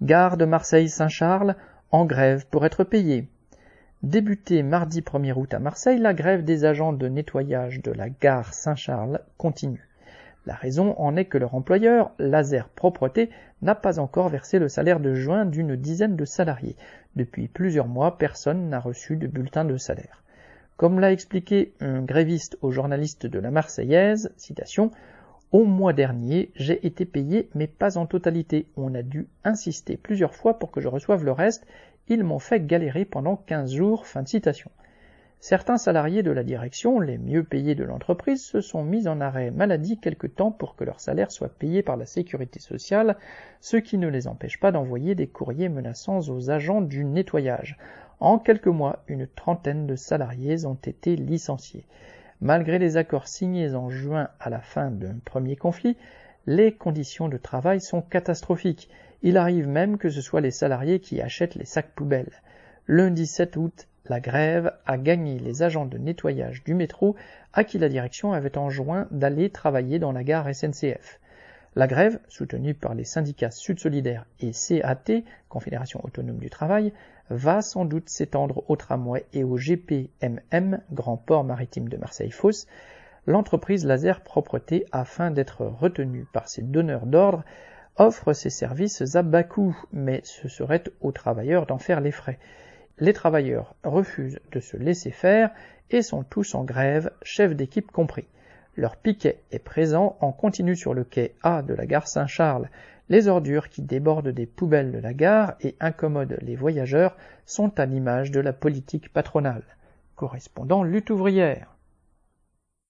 Gare de Marseille-Saint-Charles en grève pour être payée. Débutée mardi 1er août à Marseille, la grève des agents de nettoyage de la gare Saint-Charles continue. La raison en est que leur employeur, Laser Propreté, n'a pas encore versé le salaire de juin d'une dizaine de salariés. Depuis plusieurs mois, personne n'a reçu de bulletin de salaire. Comme l'a expliqué un gréviste au journaliste de la Marseillaise, citation, au mois dernier, j'ai été payé, mais pas en totalité. On a dû insister plusieurs fois pour que je reçoive le reste. Ils m'ont fait galérer pendant 15 jours. Fin de citation. Certains salariés de la direction, les mieux payés de l'entreprise, se sont mis en arrêt maladie quelque temps pour que leur salaire soit payé par la sécurité sociale, ce qui ne les empêche pas d'envoyer des courriers menaçants aux agents du nettoyage. En quelques mois, une trentaine de salariés ont été licenciés. Malgré les accords signés en juin à la fin d'un premier conflit, les conditions de travail sont catastrophiques. Il arrive même que ce soit les salariés qui achètent les sacs poubelles. Lundi 7 août, la grève a gagné les agents de nettoyage du métro à qui la direction avait enjoint d'aller travailler dans la gare SNCF. La grève, soutenue par les syndicats Sud Solidaire et CAT, Confédération Autonome du Travail, va sans doute s'étendre au tramway et au GPMM, Grand Port Maritime de Marseille-Fosse, l'entreprise Laser Propreté, afin d'être retenue par ses donneurs d'ordre, offre ses services à bas coût, mais ce serait aux travailleurs d'en faire les frais. Les travailleurs refusent de se laisser faire et sont tous en grève, chef d'équipe compris. Leur piquet est présent en continu sur le quai A de la gare Saint-Charles. Les ordures qui débordent des poubelles de la gare et incommodent les voyageurs sont à l'image de la politique patronale. Correspondant lutte ouvrière.